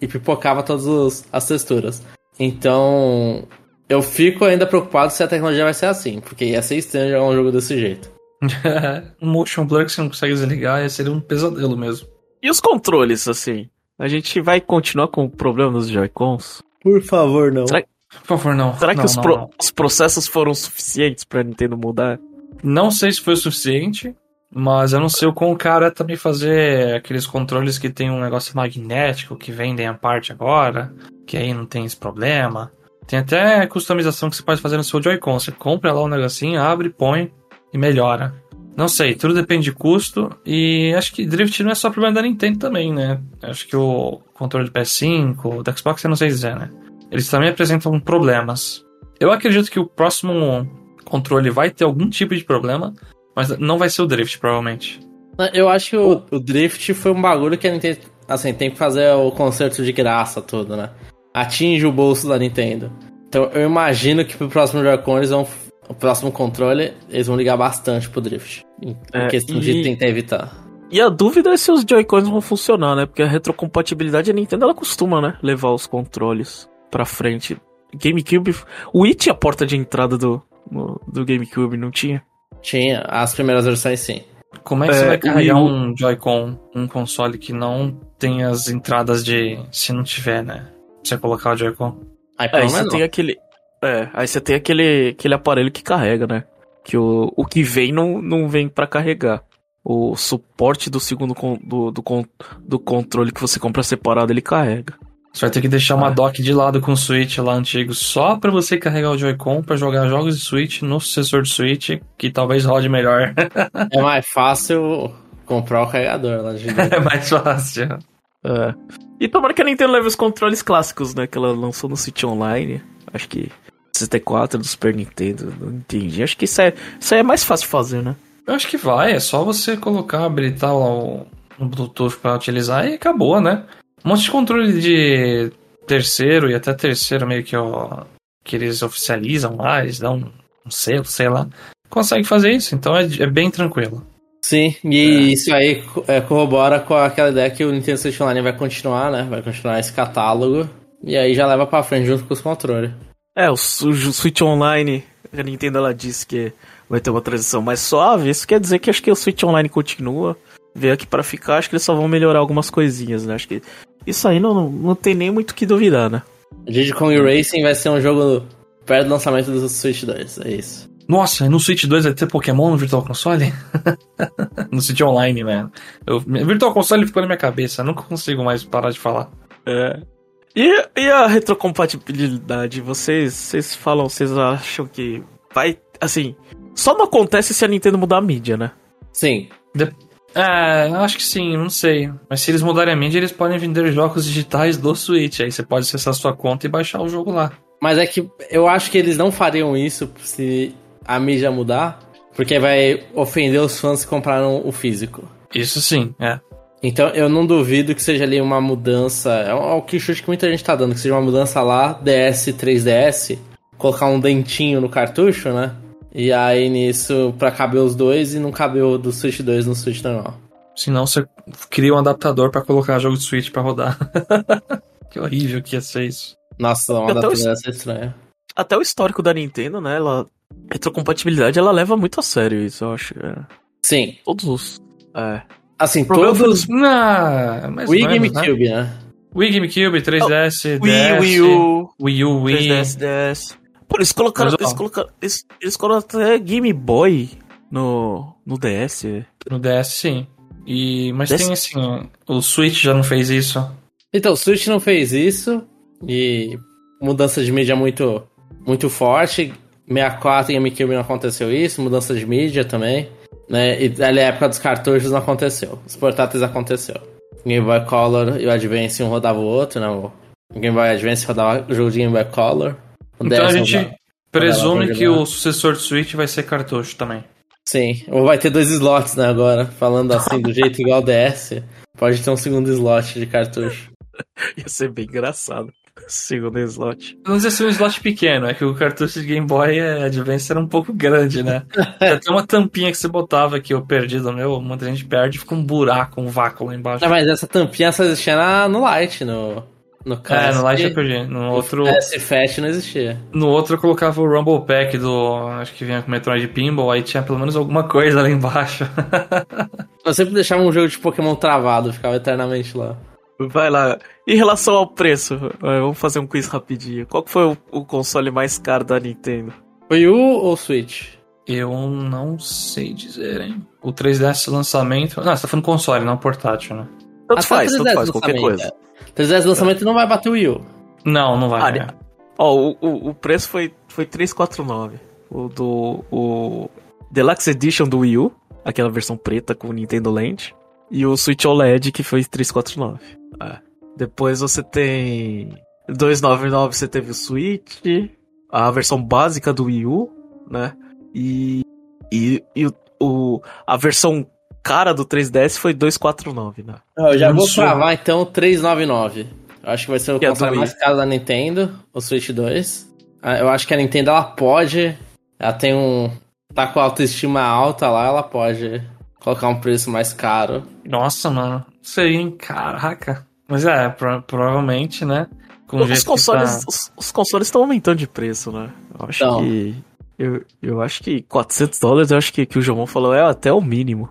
S2: e pipocava todas as texturas. Então. Eu fico ainda preocupado se a tecnologia vai ser assim, porque ia ser estranho jogar um jogo desse jeito. [LAUGHS]
S3: um motion blur que você não consegue desligar ia ser um pesadelo mesmo.
S1: E os controles, assim? A gente vai continuar com o problema dos Joy-Cons?
S2: Por favor, não.
S1: Será,
S3: Por favor, não.
S1: será que
S3: não,
S1: os,
S3: não,
S1: pro-
S3: não.
S1: os processos foram suficientes pra Nintendo mudar?
S3: Não sei se foi o suficiente, mas eu não sei o quão caro é também fazer aqueles controles que tem um negócio magnético que vendem a parte agora, que aí não tem esse problema. Tem até customização que você pode fazer no seu Joy-Con. Você compra lá um negocinho, abre, põe e melhora. Não sei, tudo depende de custo. E acho que Drift não é só problema da Nintendo também, né? Acho que o controle do PS5, do Xbox, eu não sei dizer, né? Eles também apresentam problemas. Eu acredito que o próximo controle vai ter algum tipo de problema, mas não vai ser o Drift, provavelmente.
S2: Eu acho que o, o Drift foi um bagulho que a Nintendo. Assim, tem que fazer o conserto de graça tudo, né? Atinge o bolso da Nintendo. Então eu imagino que pro próximo Joy-Con eles vão. O próximo controle, eles vão ligar bastante pro Drift. Em
S1: É,
S2: questão
S1: e-
S2: de tentar evitar.
S1: E a dúvida é se os Joy-Cons vão funcionar, né? Porque a retrocompatibilidade a Nintendo ela costuma, né? Levar os controles pra frente. GameCube. O Wii tinha a porta de entrada do, no- do GameCube, não tinha?
S2: Tinha, as primeiras versões sim.
S3: Como é que
S1: É,
S3: você vai
S1: o
S3: carregar um Joy-Con, um console que não tem as entradas de. Se não tiver, né? Pra você colocar o Joy-Con.
S2: Aí
S1: Aí
S2: pelo
S1: você tem aquele. É, aí você tem aquele, aquele aparelho que carrega, né? Que o, o que vem não, não vem pra carregar. O suporte do segundo con- do, do, con- do controle que você compra separado, ele carrega.
S3: Você vai ter que deixar uma
S1: Ah.
S3: dock de lado com o Switch lá antigo só pra você carregar o Joy-Con pra jogar jogos de Switch no sucessor de Switch, que talvez rode melhor. [LAUGHS]
S2: é mais fácil comprar o carregador lá de [LAUGHS]
S3: é mais fácil.
S1: É. E tomara que a Nintendo leve os controles clássicos, né? Que ela lançou no Switch Online. Acho que 64 do Super Nintendo, não entendi. Acho que isso é, isso aí é mais fácil de fazer, né?
S3: Eu acho que vai, é só você colocar, habilitar lá o, o Bluetooth pra utilizar e acabou, né? Um monte de controle de terceiro e até terceiro meio que, ó, que eles oficializam lá, eles dão um selo, sei lá. Consegue fazer isso, então é, é bem tranquilo.
S2: Sim, e isso aí é, corrobora com aquela ideia que o Nintendo Switch Online vai continuar, né? Vai continuar esse catálogo. E aí já leva pra frente junto com os controles.
S1: É, o Switch Online, a Nintendo ela disse que vai ter uma transição mais suave. Isso quer dizer que acho que o Switch Online continua. Veio aqui pra ficar, acho que eles só vão melhorar algumas coisinhas, né? Acho que isso aí não, não, não tem nem muito o que duvidar, né?
S2: Diddy Kong Racing vai ser um jogo perto do lançamento do Switch 2, é isso.
S3: Nossa, e no Switch 2 vai ter Pokémon no Virtual Console? [LAUGHS] no Switch Online, né? Eu, Virtual Console ficou na minha cabeça, nunca consigo mais parar de falar.
S1: É. E, e a retrocompatibilidade? Vocês, vocês falam, vocês acham que vai. Assim, só não acontece se a Nintendo mudar a mídia, né?
S2: Sim,
S3: É, eu acho que sim, não sei. Mas se eles mudarem a mídia, eles podem vender jogos digitais do Switch. Aí você pode acessar sua conta e baixar o jogo lá.
S2: mas é que eu acho que eles não fariam isso se a mídia mudar, porque vai ofender os fãs que compraram o físico.
S3: Isso sim, é.
S2: Então eu não duvido que seja ali uma mudança. É o que chute que muita gente tá dando, que seja uma mudança lá, DS 3DS, colocar um dentinho no cartucho, né? E aí nisso, pra caber os dois e não caber o do Switch 2 no Switch normal.
S3: Senão você cria um adaptador pra colocar jogo de Switch pra rodar. [LAUGHS] que horrível que ia ser isso.
S2: Nossa, uma data
S1: os-
S2: dessa é estranha.
S1: Até o histórico da Nintendo, né? Ela. Retrocompatibilidade, ela leva muito a sério isso, eu acho. É.
S2: Sim.
S1: Todos os. É.
S2: Assim, todos.
S3: Não, mais
S2: Wii
S3: ou menos, né?
S2: GameCube, né?
S3: Wii GameCube, 3DS,
S1: Wii,
S3: DS,
S1: Wii U,
S3: Wii U, Wii.
S1: 3DS, DS. Eles colocaram. Eles colocaram, eles, eles colocaram até Game Boy no, no DS.
S3: No DS, sim. E, mas
S1: DS?
S3: tem assim, o Switch já não fez isso.
S2: Então, o Switch não fez isso. E mudança de mídia muito, muito forte. 64 e GameCube não aconteceu isso. Mudança de mídia também. Né? E ali a época dos cartuchos não aconteceu. Os portáteis aconteceu. Game Boy Color e o Advance um rodava o outro, né? O Game Boy Advance rodava o jogo de Game Boy Color.
S3: Então a gente presume que o sucessor do Switch vai ser cartucho também.
S2: Sim, ou vai ter dois slots, né, agora. Falando assim, do jeito igual o DS. Pode ter um segundo slot de cartucho. [LAUGHS]
S1: Ia ser bem engraçado. Segundo slot.
S3: Não sei se é um slot pequeno, é que o cartucho de Game Boy Advance era um pouco grande, né? Tem uma tampinha que você botava que eu perdi do meu, muita gente perde e fica um buraco, um vácuo lá embaixo.
S2: Não, mas essa tampinha só existia na, no Light, no. No
S3: É,
S2: Classic.
S3: no Light eu perdi. No outro,
S2: S Fat não existia.
S3: no outro eu colocava o Rumble Pack do. Acho que vinha com Metroid Pinball, aí tinha pelo menos alguma coisa lá embaixo. [LAUGHS]
S2: Eu sempre deixava um jogo de Pokémon travado, ficava eternamente lá.
S1: Vai lá. Em relação ao preço, é, vamos fazer um quiz rapidinho. Qual que foi o, o console mais caro da Nintendo?
S2: Foi o ou Switch?
S3: Eu não sei dizer, hein? O 3DS lançamento. Não, você tá falando console, não portátil, né?
S1: Tanto
S2: Até
S1: faz,
S2: 3DS
S1: tanto faz, qualquer coisa.
S2: é. 3DS lançamento não vai bater o Wii U.
S3: Não, não vai.
S1: Ah? Ó, o, o, o preço foi, foi 349. O do. O Deluxe Edition do Wii U, aquela versão preta com o Nintendo Land. E o Switch OLED, que foi 349. É. Depois você tem. 299 você teve o Switch, a versão básica do Wii U, né? E. E, e o, o, a versão cara do 3DS foi 249, né?
S2: Eu já vou
S3: Absurdo.
S2: cravar então 399. Eu acho que vai ser o
S1: Que é
S2: console mais caro da Nintendo, o Switch 2. Ah, Eu acho que a Nintendo ela pode. Ela tem um. Tá com a autoestima alta lá, ela pode colocar um preço mais caro.
S3: Nossa, mano. Isso aí, hein? Caraca. Mas é, pro- provavelmente, né? Com
S1: Os consoles,
S3: tá-
S1: os, os consoles estão aumentando de preço, né? Eu acho
S2: Então.
S1: que. Eu, eu acho que 400 dólares, eu acho que, que o João falou é até o mínimo.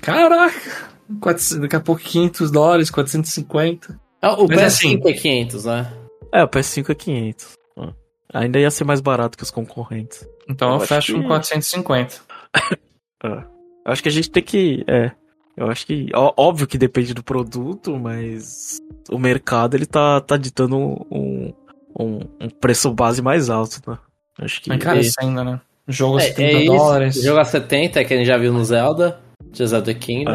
S3: Caraca! 400, daqui a pouco 500 dólares, 450.
S2: Ah, O
S3: Mas
S2: PS5
S3: assim-
S2: é 500, né?
S1: É, o PS5 é 500. Ah. Ainda ia ser mais barato que os concorrentes.
S3: Então
S1: Eu
S3: eu, fecho
S1: que-
S3: com 450. [LAUGHS]
S1: É. Eu acho que a gente tem que. É. Eu acho que. ó- Óbvio que depende do produto, mas o mercado ele tá, tá ditando um, um, um preço base mais alto, né? Acho que.
S3: Mas cara, isso ainda, né? Jogo a
S2: É,
S3: 70
S2: é
S3: dólares.
S2: Jogo a 70, que a gente já viu no Zelda. De Zelda Kingdom.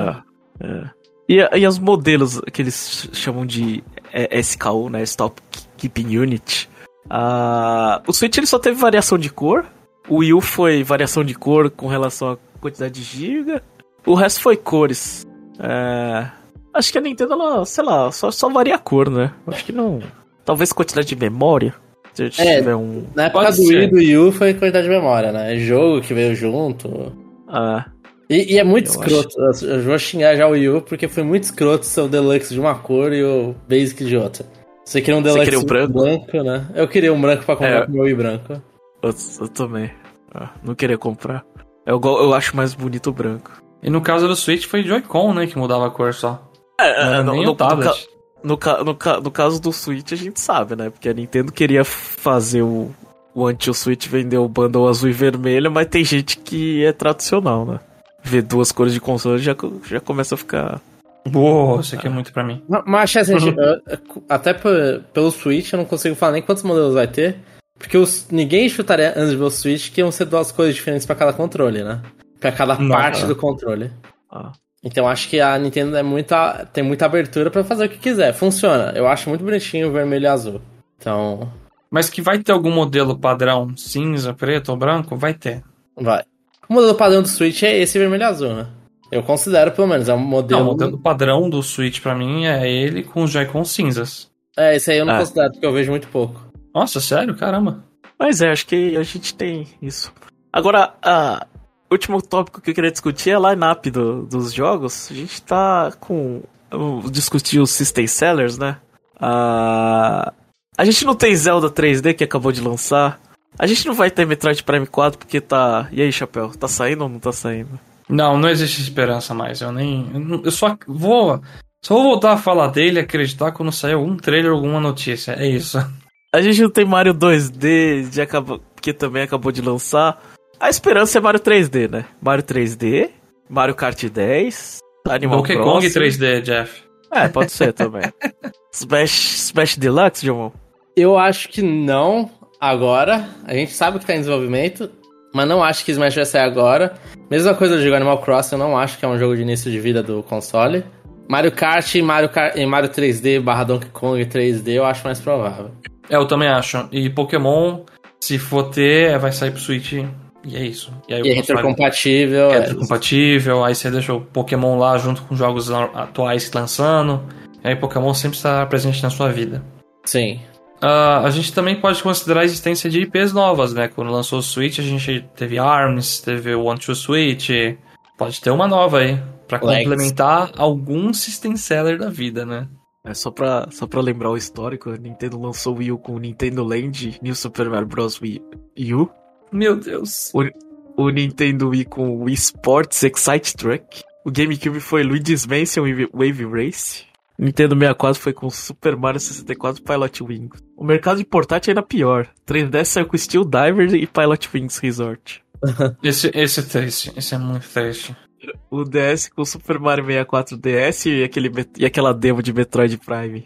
S1: É, é. E, e os modelos que eles chamam de é, SKU, né? Stop Keeping Unit. Ah, o Switch ele só teve variação de cor. O Wii U foi variação de cor com relação à quantidade de giga. O resto foi cores. É, acho que a Nintendo, ela, sei lá, só, só varia a cor, né? Acho que não. Talvez quantidade de memória. Se
S2: É.
S1: tiver um.
S2: Na época
S3: Pode
S2: do. Wii do Wii U foi quantidade de memória, né? É jogo que veio junto.
S1: Ah,
S2: E, e é muito
S1: Eu
S2: escroto. Eu vou xingar já o Wii U porque foi muito escroto ser o Deluxe de uma cor e o Basic de outra. Você queria um
S1: Você
S2: Deluxe
S1: queria um branco?
S2: né? Eu queria um branco pra comprar
S1: É.
S2: com o meu Wii branco.
S1: eu, eu também. Ah, não queria comprar. Eu, eu acho mais bonito o branco.
S3: E no caso do Switch foi Joy-Con, né? Que mudava a cor só.
S1: É,
S3: Não era
S1: no,
S3: nem
S1: no-
S3: o tablet.
S1: no no no no caso do Switch, a gente sabe, né? Porque a Nintendo queria fazer o, o anti-Switch vender o bundle azul e vermelho, mas tem gente que é tradicional, né? Ver duas cores de console já, já começa a ficar.
S3: Uou, isso aqui é muito pra mim.
S2: Ma- Mas assim,
S3: Uhum.
S2: até pe- pelo Switch eu não consigo falar nem quantos modelos vai ter. Porque os, ninguém chutaria antes de ver o Switch que iam ser duas coisas diferentes pra cada controle, né? Pra cada
S3: Não,
S2: parte do controle.
S1: Ah,
S2: Então acho que a Nintendo é muita, tem muita abertura pra fazer o que quiser. Funciona. Eu acho muito bonitinho o vermelho e azul. Então,
S3: Mas que vai ter algum modelo padrão cinza, preto ou branco? Vai ter.
S2: vai. O modelo padrão do Switch é esse vermelho e azul, né? Eu considero, pelo menos, é um modelo.
S3: Não, o modelo padrão do Switch pra mim é ele com os Joy-Con cinzas.
S2: É, esse aí eu não
S1: Ah.
S2: considero, porque eu vejo muito pouco.
S3: Nossa, sério? Caramba.
S1: Mas é, acho que a gente tem isso. Agora, a o último tópico que eu queria discutir é a line-up do- dos jogos. A gente tá com. o- Discutir os System Sellers, né? Ah, a gente não tem Zelda 3D que acabou de lançar. A gente não vai ter Metroid Prime 4 porque tá. E aí, Chapéu? Tá saindo ou não tá saindo?
S3: Não, não existe esperança mais. Eu nem. Eu, só vou. Só vou voltar a falar dele e acreditar quando sair algum trailer ou alguma notícia. É isso.
S1: A gente não tem Mario 2D, de acabou, que também acabou de lançar. A esperança é Mario 3D, né? Mario 3D, Mario Kart 10, Animal
S3: Donkey
S1: Crossing.
S3: Kong 3D, Jeff.
S1: É, pode ser também. Smash, Smash Deluxe, João?
S2: Eu acho que não agora. A gente sabe que tá em desenvolvimento, mas não acho que Smash vai sair agora. Mesma coisa do jogo Animal Crossing, eu não acho que é um jogo de início de vida do console. Mario Kart e Mario, Kart, e Mario 3D barra Donkey Kong 3D eu acho mais provável.
S3: É, eu também acho. E Pokémon, se for ter, vai sair pro Switch. E é isso. E aí
S2: E é retrocompatível.
S3: é
S2: é.
S3: retrocompatível, aí você deixa o Pokémon lá junto com jogos atuais lançando. E aí Pokémon sempre estará presente na sua vida.
S2: Sim.
S3: Ah, a gente também pode considerar a existência de IPs novas, né? Quando lançou o Switch, a gente teve ARMS, teve o One to Switch. Pode ter uma nova aí, pra
S2: Legs.
S3: complementar algum system seller da vida, né?
S1: É só pra, só pra lembrar o histórico, a Nintendo lançou o Wii U com o Nintendo Land, New Super Mario Bros. Wii U,
S3: Meu Deus.
S1: o Nintendo Wii com o Wii Sports Excite Truck, o GameCube foi Luigi's Mansion Wave Wave Race, o Nintendo 64 foi com Super Mario 64 Pilot Wings. O mercado de portátil ainda pior, 3DS saiu com Steel Diver e Pilot Wings Resort. [LAUGHS]
S3: Esse, esse é triste, esse é muito triste.
S1: o DS com Super Mario 64 DS e, aquele, e aquela demo de Metroid Prime.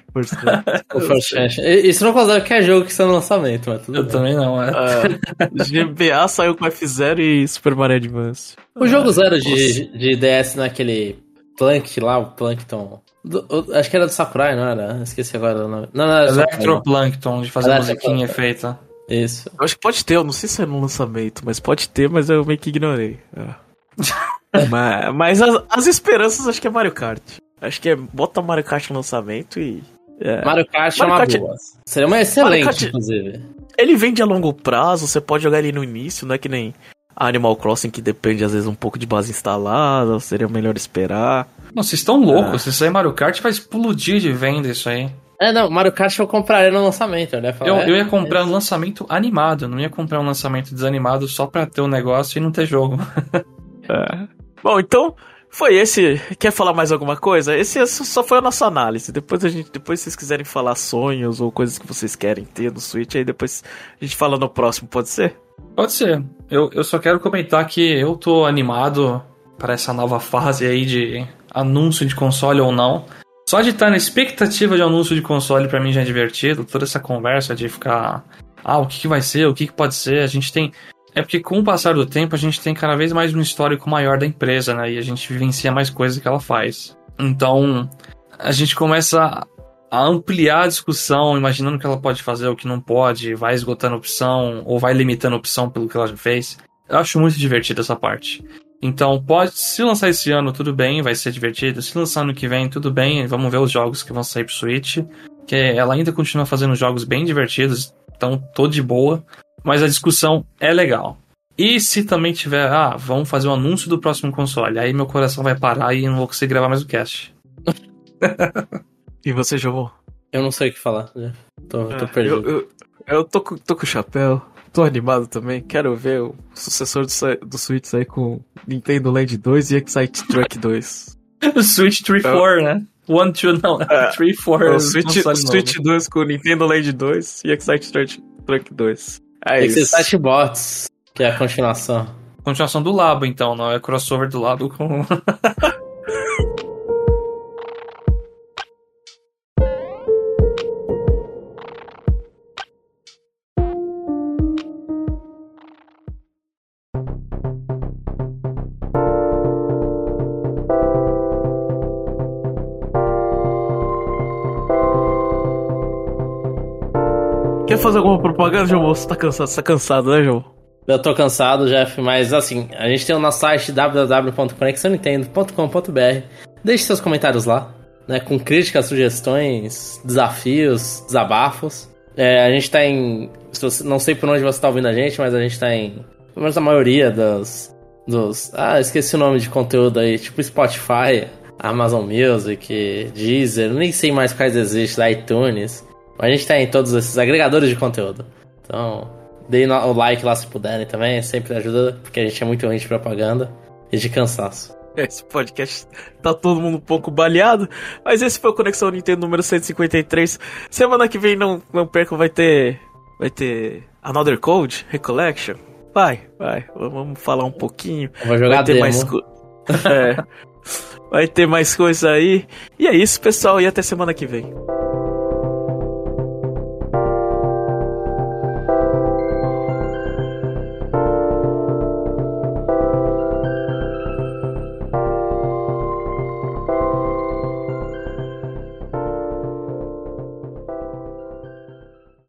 S2: Chance. [LAUGHS] Isso não considera que é jogo que está no lançamento, mas tudo
S3: Eu
S2: bem.
S3: também não, é. [LAUGHS]
S1: Uh, GBA saiu com F0 e Super Mario Advance.
S2: O jogo zero de, de DS naquele Plank lá, o Plankton. Do- acho que era do Sakurai, não era? Esqueci agora o nome. Não, não era.
S3: Electroplankton, de fazer musiquinha feita.
S2: Isso.
S1: Eu acho que pode ter, eu não sei se é no lançamento, mas pode ter, mas eu meio que ignorei. É. [LAUGHS] mas mas as, as esperanças acho que é Mario Kart. Acho que é bota Mario Kart no lançamento e. é.
S2: Mario Kart é
S1: Mario
S2: uma
S1: Kart-
S2: boa. Seria uma excelente,
S1: Kart-
S2: inclusive.
S1: Ele vende a longo prazo, você pode jogar ele no início, não é que nem Animal Crossing que depende às vezes um pouco de base instalada, seria melhor esperar.
S3: Não, vocês estão loucos. Se sair Mario Kart, vai explodir de venda isso aí.
S2: É, não, Mario Kart eu compraria no lançamento, né? Falar,
S3: Eu,
S2: é,
S3: eu ia comprar um lançamento animado, não ia comprar um lançamento desanimado só pra ter o negócio e não ter jogo. [LAUGHS]
S1: Bom, então foi esse. Quer falar mais alguma coisa? Esse só foi a nossa análise. Depois a gente, depois vocês quiserem falar sonhos ou coisas que vocês querem ter no Switch, aí depois a gente fala no próximo, pode ser?
S3: Pode ser. Eu, eu só quero comentar que eu tô animado para essa nova fase aí de anúncio de console ou não. Só de estar na expectativa de anúncio de console pra mim já é divertido. Toda essa conversa de ficar, ah, o que, que vai ser, o que, que pode ser. A gente tem. É porque com o passar do tempo a gente tem cada vez mais um histórico maior da empresa, né? E a gente vivencia mais coisas que ela faz. Então, a gente começa a ampliar a discussão, imaginando o que ela pode fazer, o que não pode, vai esgotando opção ou vai limitando opção pelo que ela já fez. Eu acho muito divertido essa parte. Então, pode, se lançar esse ano, tudo bem, vai ser divertido. Se lançar ano que vem, tudo bem, vamos ver os jogos que vão sair pro Switch. Que ela ainda continua fazendo jogos bem divertidos, então tô de boa. Mas a discussão é legal. E se também tiver, ah, vamos fazer o anúncio do próximo console, aí meu coração vai parar e não vou conseguir gravar mais o cast.
S1: E você, João?
S2: Eu não sei o que falar. já. Tô, tô
S1: É,
S2: perdido.
S1: Eu, eu, eu tô, com, tô com o chapéu, tô animado também. Quero ver o sucessor do, do Switch sair com Nintendo Land 2 e Excite Truck [LAUGHS] 2.
S3: Switch 3
S1: Eu-
S3: 4, né? 1, 2, não,
S1: É.
S3: 3, 4.
S1: o Switch, Switch 2 com Nintendo Land 2 e Excite Truck 2. É isso.
S2: Excite Bots, que é a continuação.
S3: Continuação do Labo, então, não é crossover do Labo com. [LAUGHS]
S1: Quer fazer alguma propaganda, João? Você tá cansado, você tá cansado, né, João?
S2: Eu tô cansado, Jeff, mas assim, a gente tem o nosso site www.conexionintendo.com.br. Deixe seus comentários lá, né? Com críticas, sugestões, desafios, desabafos. É, a gente tá em. Não sei por onde você tá ouvindo a gente, mas a gente tá em. Pelo menos a maioria dos. dos ah, esqueci o nome de conteúdo aí, tipo Spotify, Amazon Music, Deezer, nem sei mais quais existem, iTunes. A gente tá em todos esses agregadores de conteúdo. Então, deem o like lá se puderem também, sempre ajuda, porque a gente é muito ruim de propaganda e de cansaço.
S1: Esse podcast tá todo mundo um pouco baleado, mas esse foi o Conexão Nintendo número 153. Semana que vem não, não percam, vai ter. Vai ter Another Code, Recollection. Vai, vai, vamos falar um pouquinho.
S2: Eu vou jogar
S1: vai ter
S2: demo.
S1: mais [LAUGHS] é. Vai ter mais coisa aí. E é isso, pessoal, e até semana que vem.